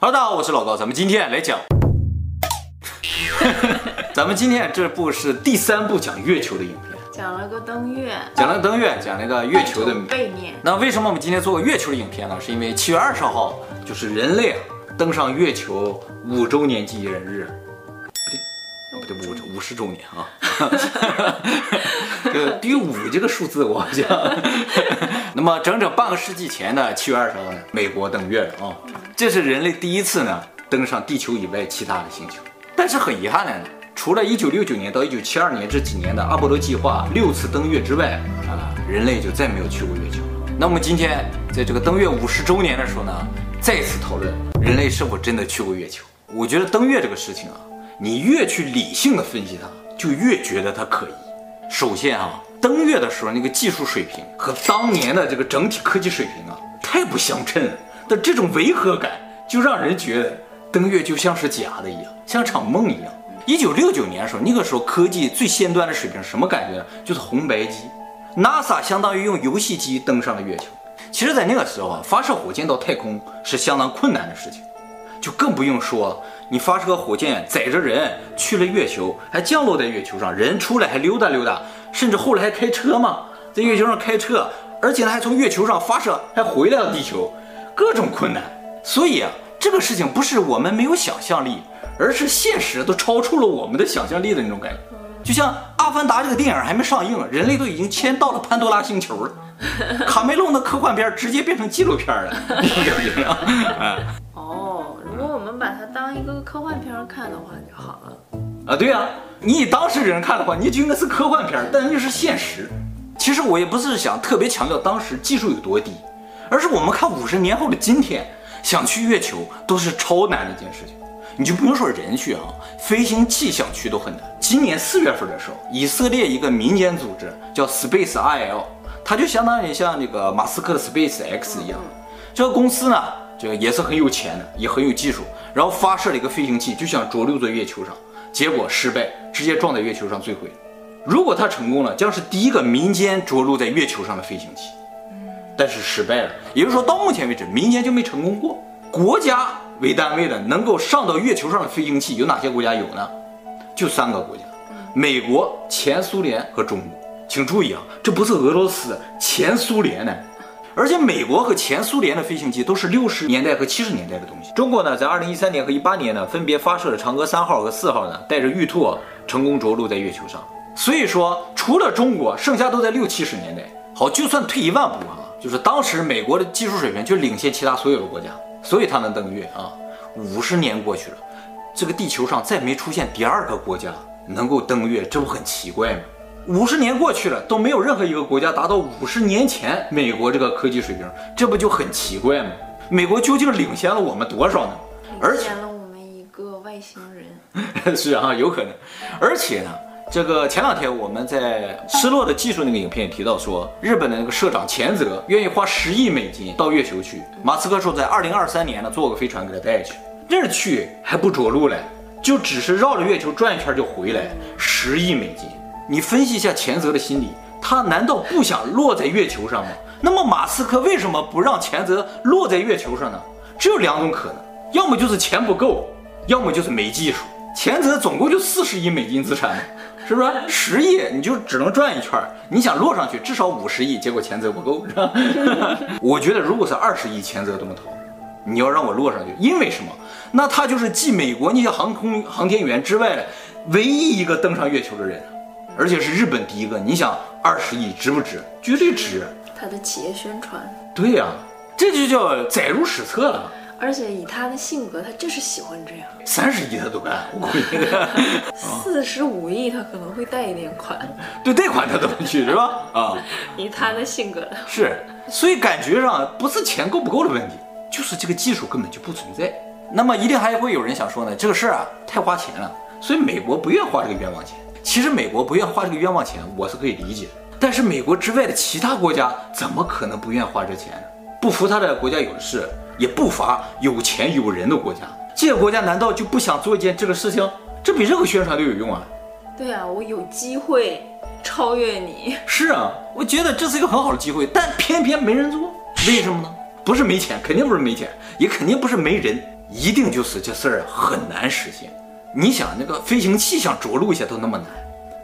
哈喽，大家好，我是老高，咱们今天来讲，咱们今天这部是第三部讲月球的影片，讲了个登月，讲了个登月，讲了个月球的背面。那为什么我们今天做个月球的影片呢？是因为七月二十号就是人类登上月球五周年纪念日。不对，不对，五五十周年啊！这个对于五这个数字，我好像。那么整整半个世纪前的七月二十号呢，美国登月了啊！这是人类第一次呢登上地球以外其他的星球。但是很遗憾呢，除了一九六九年到一九七二年这几年的阿波罗计划六次登月之外啊，人类就再没有去过月球。那我们今天在这个登月五十周年的时候呢，再次讨论人类是否真的去过月球。我觉得登月这个事情啊。你越去理性的分析它，就越觉得它可疑。首先啊，登月的时候那个技术水平和当年的这个整体科技水平啊，太不相称了。的这种违和感，就让人觉得登月就像是假的一样，像场梦一样。一九六九年的时候，那个时候科技最先端的水平，什么感觉呢？就是红白机。NASA 相当于用游戏机登上了月球。其实，在那个时候啊，发射火箭到太空是相当困难的事情。就更不用说，你发射火箭载着人去了月球，还降落在月球上，人出来还溜达溜达，甚至后来还开车嘛，在月球上开车，而且呢还从月球上发射，还回来了地球，各种困难。所以啊，这个事情不是我们没有想象力，而是现实都超出了我们的想象力的那种感觉。就像《阿凡达》这个电影还没上映，人类都已经迁到了潘多拉星球了。卡梅隆的科幻片直接变成纪录片了，你感觉啊？哦，如果我们把它当一个科幻片看的话就好了。啊，对啊，你以当事人看的话，你就应该是科幻片，但那是现实。其实我也不是想特别强调当时技术有多低，而是我们看五十年后的今天，想去月球都是超难的一件事情。你就不用说人去啊，飞行器想去都很难。今年四月份的时候，以色列一个民间组织叫 Space IL。它就相当于像那个马斯克的 Space X 一样，这个公司呢，这个也是很有钱的，也很有技术，然后发射了一个飞行器，就想着陆在月球上，结果失败，直接撞在月球上坠毁。如果它成功了，将是第一个民间着陆在月球上的飞行器，但是失败了，也就是说到目前为止，民间就没成功过。国家为单位的能够上到月球上的飞行器有哪些国家有呢？就三个国家，美国、前苏联和中国。请注意啊，这不是俄罗斯，前苏联呢，而且美国和前苏联的飞行器都是六十年代和七十年代的东西。中国呢，在二零一三年和一八年呢，分别发射了嫦娥三号和四号呢，带着玉兔成功着陆在月球上。所以说，除了中国，剩下都在六七十年代。好，就算退一万步啊，就是当时美国的技术水平就领先其他所有的国家，所以它能登月啊。五十年过去了，这个地球上再没出现第二个国家能够登月，这不很奇怪吗？五十年过去了，都没有任何一个国家达到五十年前美国这个科技水平，这不就很奇怪吗？美国究竟领先了我们多少呢？领先了我们一个外星人。是啊，有可能。而且呢，这个前两天我们在《失落的技术》那个影片也提到说，日本的那个社长前泽愿意花十亿美金到月球去。马斯克说在二零二三年呢，坐个飞船给他带去，这是去还不着陆嘞，就只是绕着月球转一圈就回来，十亿美金。你分析一下前泽的心理，他难道不想落在月球上吗？那么马斯克为什么不让前泽落在月球上呢？只有两种可能，要么就是钱不够，要么就是没技术。前泽总共就四十亿美金资产，是不是？十亿你就只能转一圈，你想落上去至少五十亿，结果前泽不够，是吧？我觉得如果是二十亿，前泽都能投。你要让我落上去，因为什么？那他就是继美国那些航空航天员之外的唯一一个登上月球的人。而且是日本第一个，你想二十亿值不值？绝对值。他的企业宣传。对呀、啊，这就叫载入史册了。而且以他的性格，他就是喜欢这样。三十亿他都干，我估计。四十五亿他可能会贷一点款。对，贷款他都能去是吧？啊，以他的性格。是，所以感觉上不是钱够不够的问题，就是这个技术根本就不存在。那么一定还会有人想说呢，这个事儿啊太花钱了，所以美国不愿花这个冤枉钱。其实美国不愿花这个冤枉钱，我是可以理解。但是美国之外的其他国家怎么可能不愿花这钱呢？不服他的国家有的是，也不乏有钱有人的国家。这些国家难道就不想做一件这个事情？这比任何宣传都有用啊！对啊，我有机会超越你。是啊，我觉得这是一个很好的机会，但偏偏没人做。为什么呢？不是没钱，肯定不是没钱，也肯定不是没人。一定就是这事儿很难实现。你想，那个飞行器想着陆一下都那么难，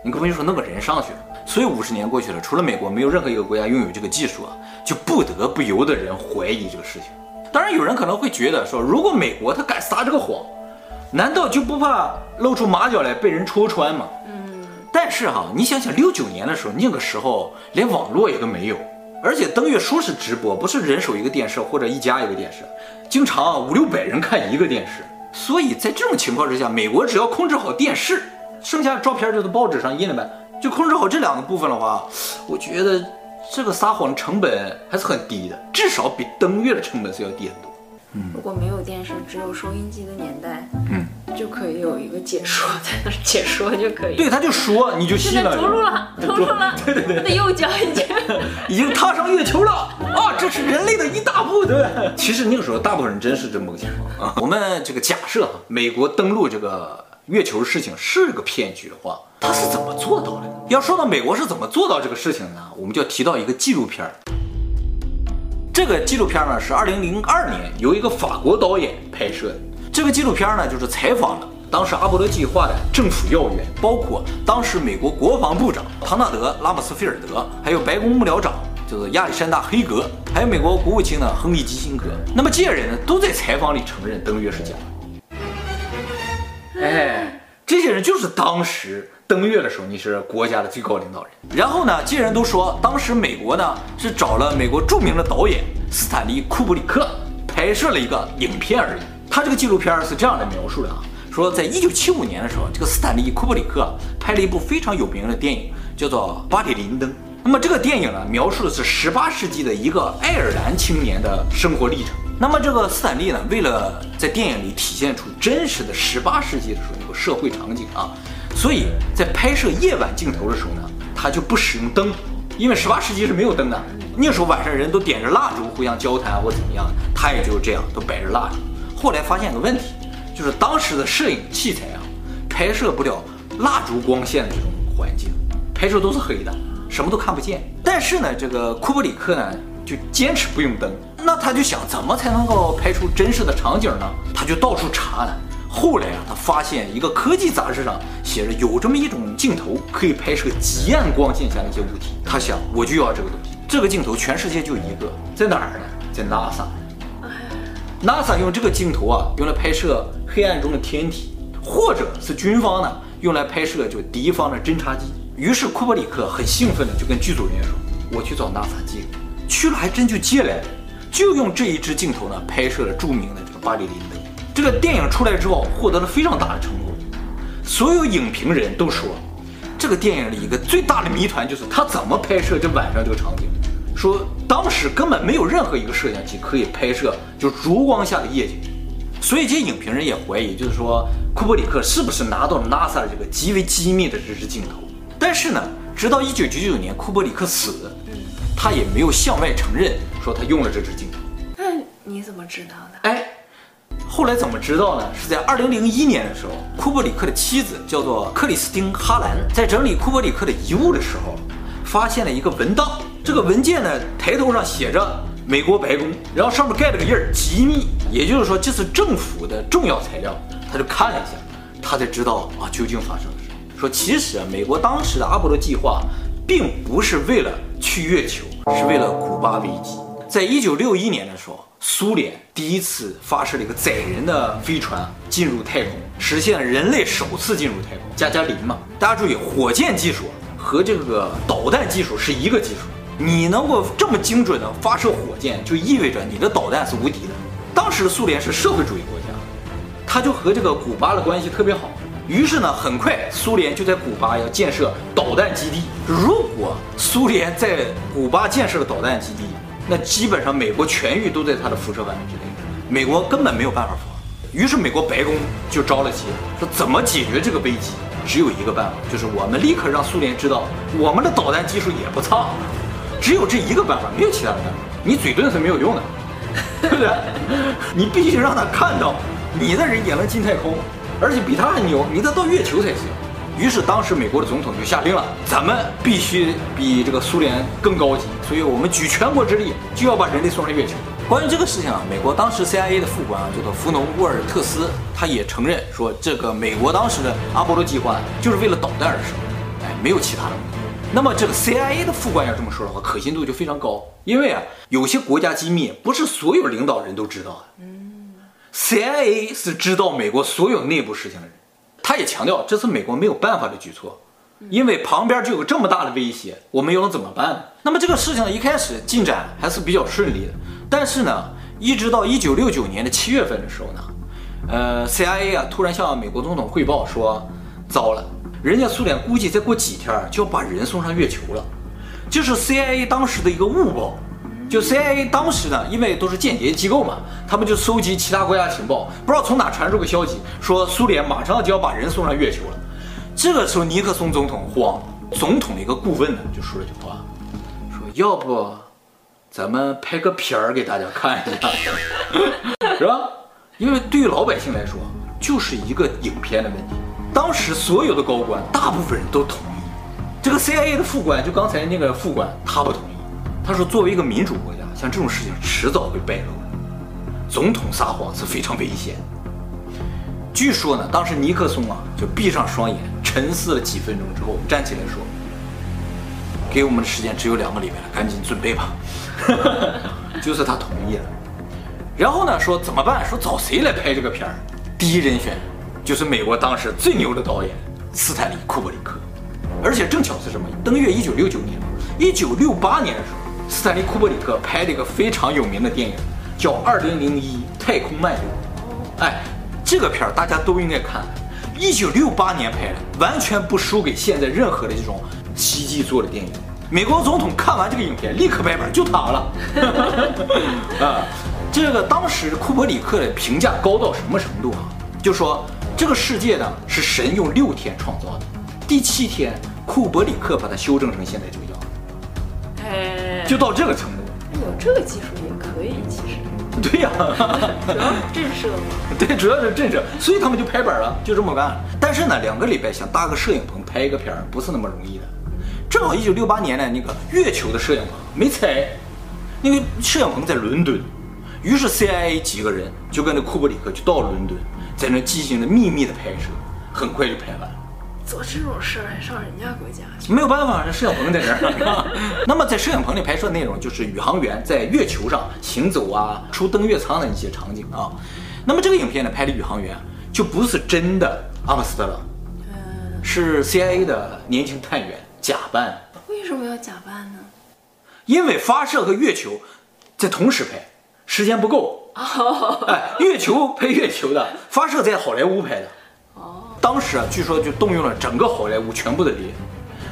你根本就说弄个人上去了。所以五十年过去了，除了美国，没有任何一个国家拥有这个技术啊，就不得不由得人怀疑这个事情。当然，有人可能会觉得说，如果美国他敢撒这个谎，难道就不怕露出马脚来被人戳穿吗？嗯。但是哈，你想想六九年的时候，那个时候连网络也都没有，而且登月说是直播，不是人手一个电视或者一家一个电视，经常五六百人看一个电视。所以在这种情况之下，美国只要控制好电视，剩下的照片就在报纸上印了呗。就控制好这两个部分的话，我觉得这个撒谎的成本还是很低的，至少比登月的成本是要低很多。嗯，如果没有电视，只有收音机的年代，嗯，就可以有一个解说在那儿解说就可以。对，他就说你就信了。着陆了，着陆了。对对对，他的右脚已经已经踏上月球了啊！这是人类的一大步。对，其实那个时候大部分人真是这么个情况啊。我们这个假设哈，美国登陆这个月球的事情是个骗局的话，他是怎么做到的？要说到美国是怎么做到这个事情呢？我们就要提到一个纪录片儿。这个纪录片呢是二零零二年由一个法国导演拍摄的。这个纪录片呢就是采访了当时阿波罗计划的政府要员，包括当时美国国防部长唐纳德·拉姆斯菲尔德，还有白宫幕僚长就是亚历山大·黑格，还有美国国务卿呢亨利·基辛格。那么这些人呢都在采访里承认登月是假的。哎，这些人就是当时。登月的时候，你是国家的最高领导人。然后呢，这些人都说，当时美国呢是找了美国著名的导演斯坦利·库布里克拍摄了一个影片而已。他这个纪录片是这样的描述的啊，说在一九七五年的时候，这个斯坦利·库布里克拍了一部非常有名的电影，叫做《巴里林登》。那么这个电影呢，描述的是十八世纪的一个爱尔兰青年的生活历程。那么这个斯坦利呢，为了在电影里体现出真实的十八世纪的时候那个社会场景啊。所以在拍摄夜晚镜头的时候呢，他就不使用灯，因为十八世纪是没有灯的。那个时候晚上人都点着蜡烛互相交谈或怎么样，他也就这样都摆着蜡烛。后来发现个问题，就是当时的摄影器材啊，拍摄不了蜡烛光线的这种环境，拍摄都是黑的，什么都看不见。但是呢，这个库布里克呢就坚持不用灯，那他就想怎么才能够拍出真实的场景呢？他就到处查呢。后来啊，他发现一个科技杂志上写着有这么一种镜头，可以拍摄极暗光线下的一些物体。他想，我就要这个东西。这个镜头全世界就一个，在哪儿呢？在 NASA。NASA 用这个镜头啊，用来拍摄黑暗中的天体，或者是军方呢，用来拍摄就敌方的侦察机。于是库布里克很兴奋的就跟剧组人员说：“我去找 NASA 借。”去了还真就借来了，就用这一支镜头呢，拍摄了著名的这个巴里林登。这个电影出来之后，获得了非常大的成功。所有影评人都说，这个电影里一个最大的谜团就是他怎么拍摄这晚上这个场景。说当时根本没有任何一个摄像机可以拍摄就烛光下的夜景。所以这些影评人也怀疑，就是说库布里克是不是拿到了 NASA 的这个极为机密的这支镜头。但是呢，直到1999年库布里克死，他也没有向外承认说他用了这支镜头。那你怎么知道的？哎。后来怎么知道呢？是在2001年的时候，库布里克的妻子叫做克里斯汀·哈兰，在整理库布里克的遗物的时候，发现了一个文档。这个文件呢，抬头上写着美国白宫，然后上面盖了个印儿，机密。也就是说，这是政府的重要材料。他就看了一下，他才知道啊，究竟发生了什么。说其实啊，美国当时的阿波罗计划，并不是为了去月球，是为了古巴危机。在一九六一年的时候。苏联第一次发射了一个载人的飞船进入太空，实现了人类首次进入太空。加加林嘛，大家注意，火箭技术和这个导弹技术是一个技术。你能够这么精准的发射火箭，就意味着你的导弹是无敌的。当时的苏联是社会主义国家，他就和这个古巴的关系特别好。于是呢，很快苏联就在古巴要建设导弹基地。如果苏联在古巴建设了导弹基地，那基本上美国全域都在它的辐射范围之内，美国根本没有办法防。于是美国白宫就着了急，说怎么解决这个危机？只有一个办法，就是我们立刻让苏联知道我们的导弹技术也不差。只有这一个办法，没有其他的办法。你嘴遁是没有用的，对不对？你必须让他看到你的人也能进太空，而且比他还牛，你得到月球才行。于是当时美国的总统就下令了，咱们必须比这个苏联更高级，所以我们举全国之力就要把人类送上月球。关于这个事情啊，美国当时 CIA 的副官啊，叫做弗农沃尔特斯，他也承认说，这个美国当时的阿波罗计划就是为了导弹而生，哎，没有其他的目的。那么这个 CIA 的副官要这么说的话，可信度就非常高，因为啊，有些国家机密不是所有领导人都知道的。嗯，CIA 是知道美国所有内部事情的人，他也强调这是美国没有办法的举措。因为旁边就有这么大的威胁，我们又能怎么办？那么这个事情一开始进展还是比较顺利的，但是呢，一直到一九六九年的七月份的时候呢，呃，CIA 啊突然向美国总统汇报说，糟了，人家苏联估计再过几天就要把人送上月球了，这是 CIA 当时的一个误报。就 CIA 当时呢，因为都是间谍机构嘛，他们就收集其他国家情报，不知道从哪传出个消息，说苏联马上就要把人送上月球了。这个时候，尼克松总统慌，总统的一个顾问呢就说了句话，说要不咱们拍个片儿给大家看一下，是吧？因为对于老百姓来说，就是一个影片的问题。当时所有的高官，大部分人都同意。这个 CIA 的副官，就刚才那个副官，他不同意。他说，作为一个民主国家，像这种事情迟早会败露的。总统撒谎是非常危险。据说呢，当时尼克松啊就闭上双眼。沉思了几分钟之后，站起来说：“给我们的时间只有两个礼拜了，赶紧准备吧。”就是他同意了。然后呢，说怎么办？说找谁来拍这个片儿？第一人选就是美国当时最牛的导演斯坦利·库伯里克。而且正巧是什么？登月一九六九年，一九六八年的时候，斯坦利·库伯里克拍了一个非常有名的电影，叫《二零零一太空漫游》。哎，这个片儿大家都应该看。一九六八年拍的，完全不输给现在任何的这种奇迹做的电影。美国总统看完这个影片，立刻拍板就躺了。啊，这个当时库伯里克的评价高到什么程度啊？就说这个世界呢是神用六天创造的，第七天库伯里克把它修正成现在这个样子。哎，就到这个程度。有这个技术也可以，其实。对呀、啊，主要是震慑嘛。对，主要是震慑，所以他们就拍板了，就这么干。但是呢，两个礼拜想搭个摄影棚拍一个片儿，不是那么容易的。正好一九六八年呢，那个月球的摄影棚没拆，那个摄影棚在伦敦，于是 CIA 几个人就跟着库布里克就到了伦敦，在那进行了秘密的拍摄，很快就拍完。做这种事儿还上人家国家去？没有办法，这摄影棚在这儿。那么在摄影棚里拍摄的内容就是宇航员在月球上行走啊，出登月舱的一些场景啊。那么这个影片呢，拍的宇航员就不是真的阿姆斯特朗，是 CIA 的年轻探员假扮。为什么要假扮呢？因为发射和月球在同时拍，时间不够。哎，月球拍月球的，发射在好莱坞拍的。当时啊，据说就动用了整个好莱坞全部的力量，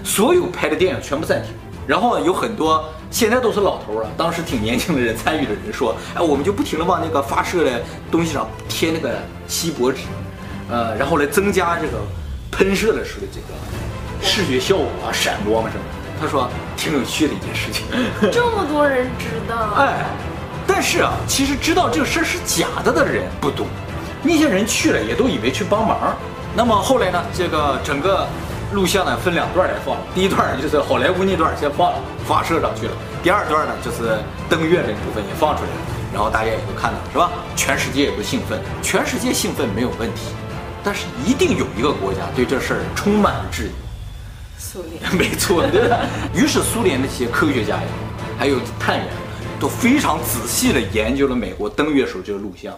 所有拍的电影全部暂停。然后有很多现在都是老头了，当时挺年轻的人参与的人说：“哎，我们就不停地往那个发射的东西上贴那个锡箔纸，呃，然后来增加这个喷射的时候的这个视觉效果啊，闪光什么的。”他说挺有趣的一件事情。这么多人知道？哎，但是啊，其实知道这个事儿是假的的人不多，那些人去了也都以为去帮忙。那么后来呢？这个整个录像呢分两段来放，第一段就是好莱坞那段先放了，发射上去了；第二段呢就是登月这部分也放出来了，然后大家也都看到，是吧？全世界也都兴奋，全世界兴奋没有问题，但是一定有一个国家对这事儿充满了质疑。苏联。没错，对吧？于是苏联那些科学家呀，还有探员，都非常仔细地研究了美国登月时候这个录像，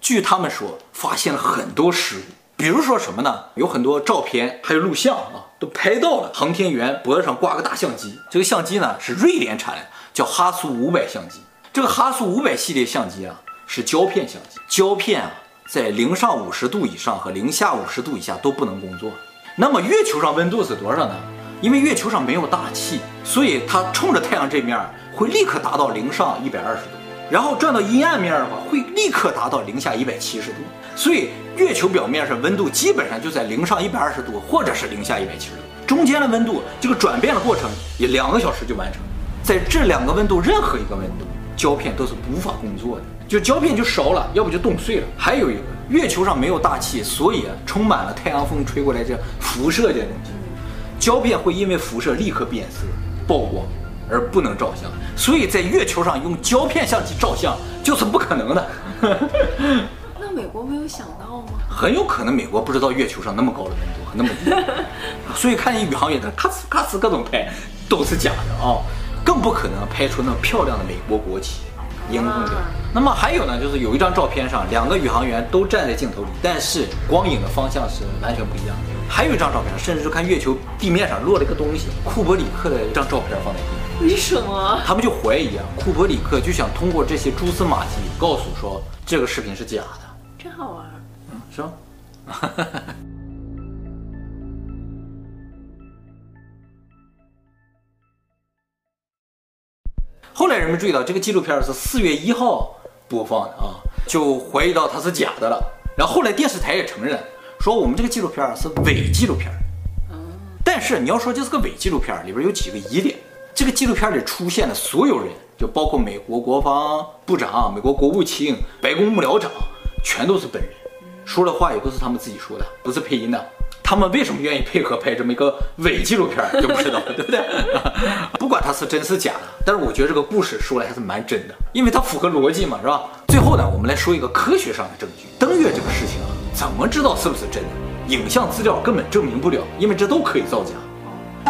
据他们说，发现了很多失误。比如说什么呢？有很多照片，还有录像啊，都拍到了航天员脖子上挂个大相机。这个相机呢是瑞典产的，叫哈苏五百相机。这个哈苏五百系列相机啊是胶片相机，胶片啊在零上五十度以上和零下五十度以下都不能工作。那么月球上温度是多少呢？因为月球上没有大气，所以它冲着太阳这面会立刻达到零上一百二十度，然后转到阴暗面的话会立刻达到零下一百七十度。所以月球表面上温度基本上就在零上一百二十度，或者是零下一百七十度，中间的温度这个转变的过程也两个小时就完成。在这两个温度任何一个温度，胶片都是无法工作的，就胶片就烧了，要不就冻碎了。还有一个，月球上没有大气，所以充满了太阳风吹过来这辐射这东西，胶片会因为辐射立刻变色、曝光，而不能照相，所以在月球上用胶片相机照相就是不可能的。那美国没有想到吗？很有可能美国不知道月球上那么高的温度和那么低，所以看见宇航员的咔哧咔哧各种拍都是假的啊、哦，更不可能拍出那么漂亮的美国国旗。荧光的。那么还有呢，就是有一张照片上，两个宇航员都站在镜头里，但是光影的方向是完全不一样的。还有一张照片，甚至就看月球地面上落了一个东西，库伯里克的一张照片放在地。为什么？他们就怀疑啊，库伯里克就想通过这些蛛丝马迹告诉说这个视频是假的。真好玩，嗯，是吧？后来人们注意到这个纪录片是四月一号播放的啊，就怀疑到它是假的了。然后后来电视台也承认说我们这个纪录片是伪纪录片。但是你要说这是个伪纪录片，里边有几个疑点。这个纪录片里出现的所有人，就包括美国国防部长、美国国务卿、白宫幕僚长，全都是本人，说的话也都是他们自己说的，不是配音的。他们为什么愿意配合拍这么一个伪纪录片，就不知道了，对不对？不管它是真是假的，但是我觉得这个故事说来还是蛮真的，因为它符合逻辑嘛，是吧？最后呢，我们来说一个科学上的证据。登月这个事情啊，怎么知道是不是真的？影像资料根本证明不了，因为这都可以造假。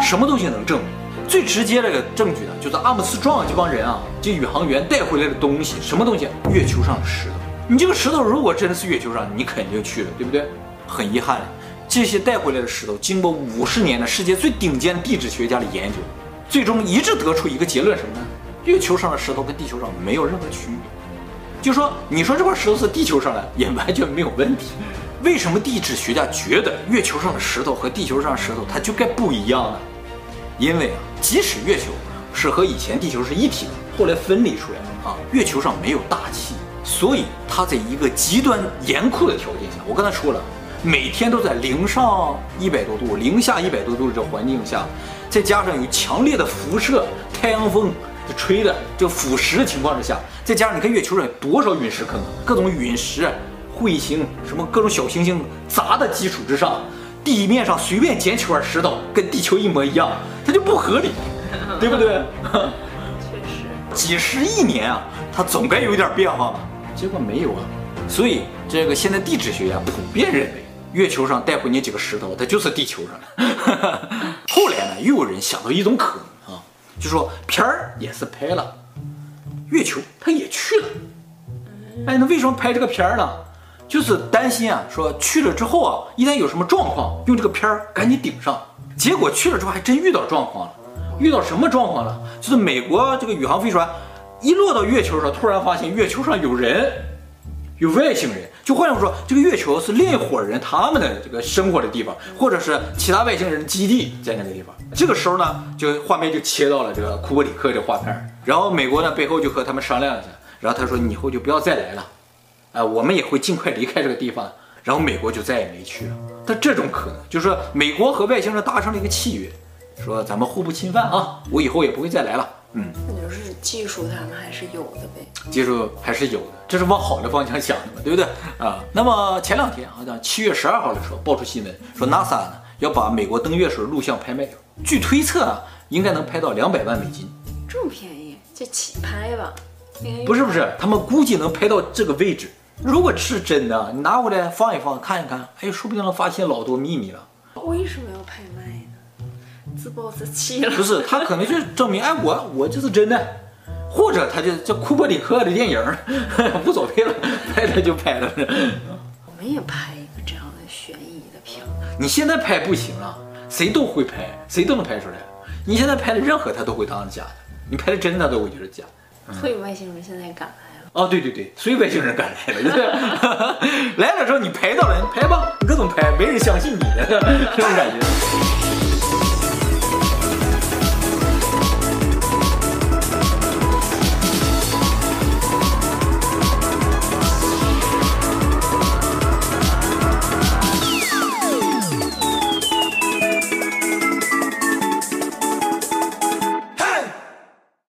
什么东西能证明？最直接的个证据呢，就是阿姆斯壮这帮人啊，这宇航员带回来的东西，什么东西？月球上的石头。你这个石头如果真的是月球上，你肯定去了，对不对？很遗憾。这些带回来的石头，经过五十年的世界最顶尖地质学家的研究，最终一致得出一个结论：什么呢？月球上的石头跟地球上没有任何区别。就说你说这块石头是地球上的，也完全没有问题。为什么地质学家觉得月球上的石头和地球上的石头它就该不一样呢？因为啊，即使月球是和以前地球是一体的，后来分离出来的啊，月球上没有大气，所以它在一个极端严酷的条件下，我刚才说了。每天都在零上一百多度、零下一百多度的这环境下，再加上有强烈的辐射、太阳风就吹的这腐蚀的情况之下，再加上你看月球上有多少陨石坑，各种陨石、彗星、什么各种小行星砸的基础之上，地面上随便捡起块石头跟地球一模一样，它就不合理，对不对？确实，几十亿年啊，它总该有点变化吧？结果没有啊，所以这个现在地质学家普遍认为。月球上带回你几个石头，它就是地球上的。后来呢，又有人想到一种可能啊，就说片儿也是拍了，月球它也去了。哎，那为什么拍这个片儿呢？就是担心啊，说去了之后啊，一旦有什么状况，用这个片儿赶紧顶上。结果去了？之后还真遇到状况了，遇到什么状况了？就是美国这个宇航飞船一落到月球上，突然发现月球上有人，有外星人。就换句话说，这个月球是另一伙人他们的这个生活的地方，或者是其他外星人基地在那个地方。这个时候呢，就画面就切到了？这个库伯里克这画片，然后美国呢背后就和他们商量一下，然后他说你以后就不要再来了，啊，我们也会尽快离开这个地方。然后美国就再也没去了。但这种可能就是说，美国和外星人达成了一个契约，说咱们互不侵犯啊，我以后也不会再来了。嗯，那就是技术他们还是有的呗，技术还是有的，这是往好的方向想的嘛，对不对啊？那么前两天好像七月十二号的时候爆出新闻，说 NASA 呢要把美国登月时候录像拍卖掉，据推测啊，应该能拍到两百万美金，这么便宜，这起拍吧？不是不是，他们估计能拍到这个位置。如果是真的，你拿回来放一放，看一看，哎，说不定能发现老多秘密了。为什么要拍卖呢？自暴自弃了，不是他可能就证明，哎，我我就是真的，或者他就叫库布里克的电影，无所谓了，拍了就拍了。我们也拍一个这样的悬疑的片。你现在拍不行了，谁都会拍，谁都能拍出来。你现在拍的任何他都会当假的，你拍的真的都会觉得假。所以外星人现在敢来了。哦，对对对，所以外星人赶来了，就 是来了之后你拍到了，你拍吧，你各种拍，没人相信你的 这种感觉。